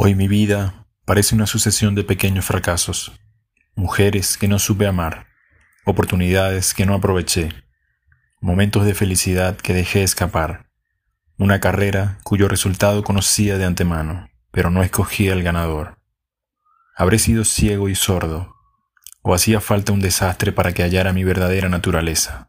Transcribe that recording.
Hoy mi vida parece una sucesión de pequeños fracasos, mujeres que no supe amar, oportunidades que no aproveché, momentos de felicidad que dejé escapar, una carrera cuyo resultado conocía de antemano, pero no escogía el ganador. Habré sido ciego y sordo, o hacía falta un desastre para que hallara mi verdadera naturaleza.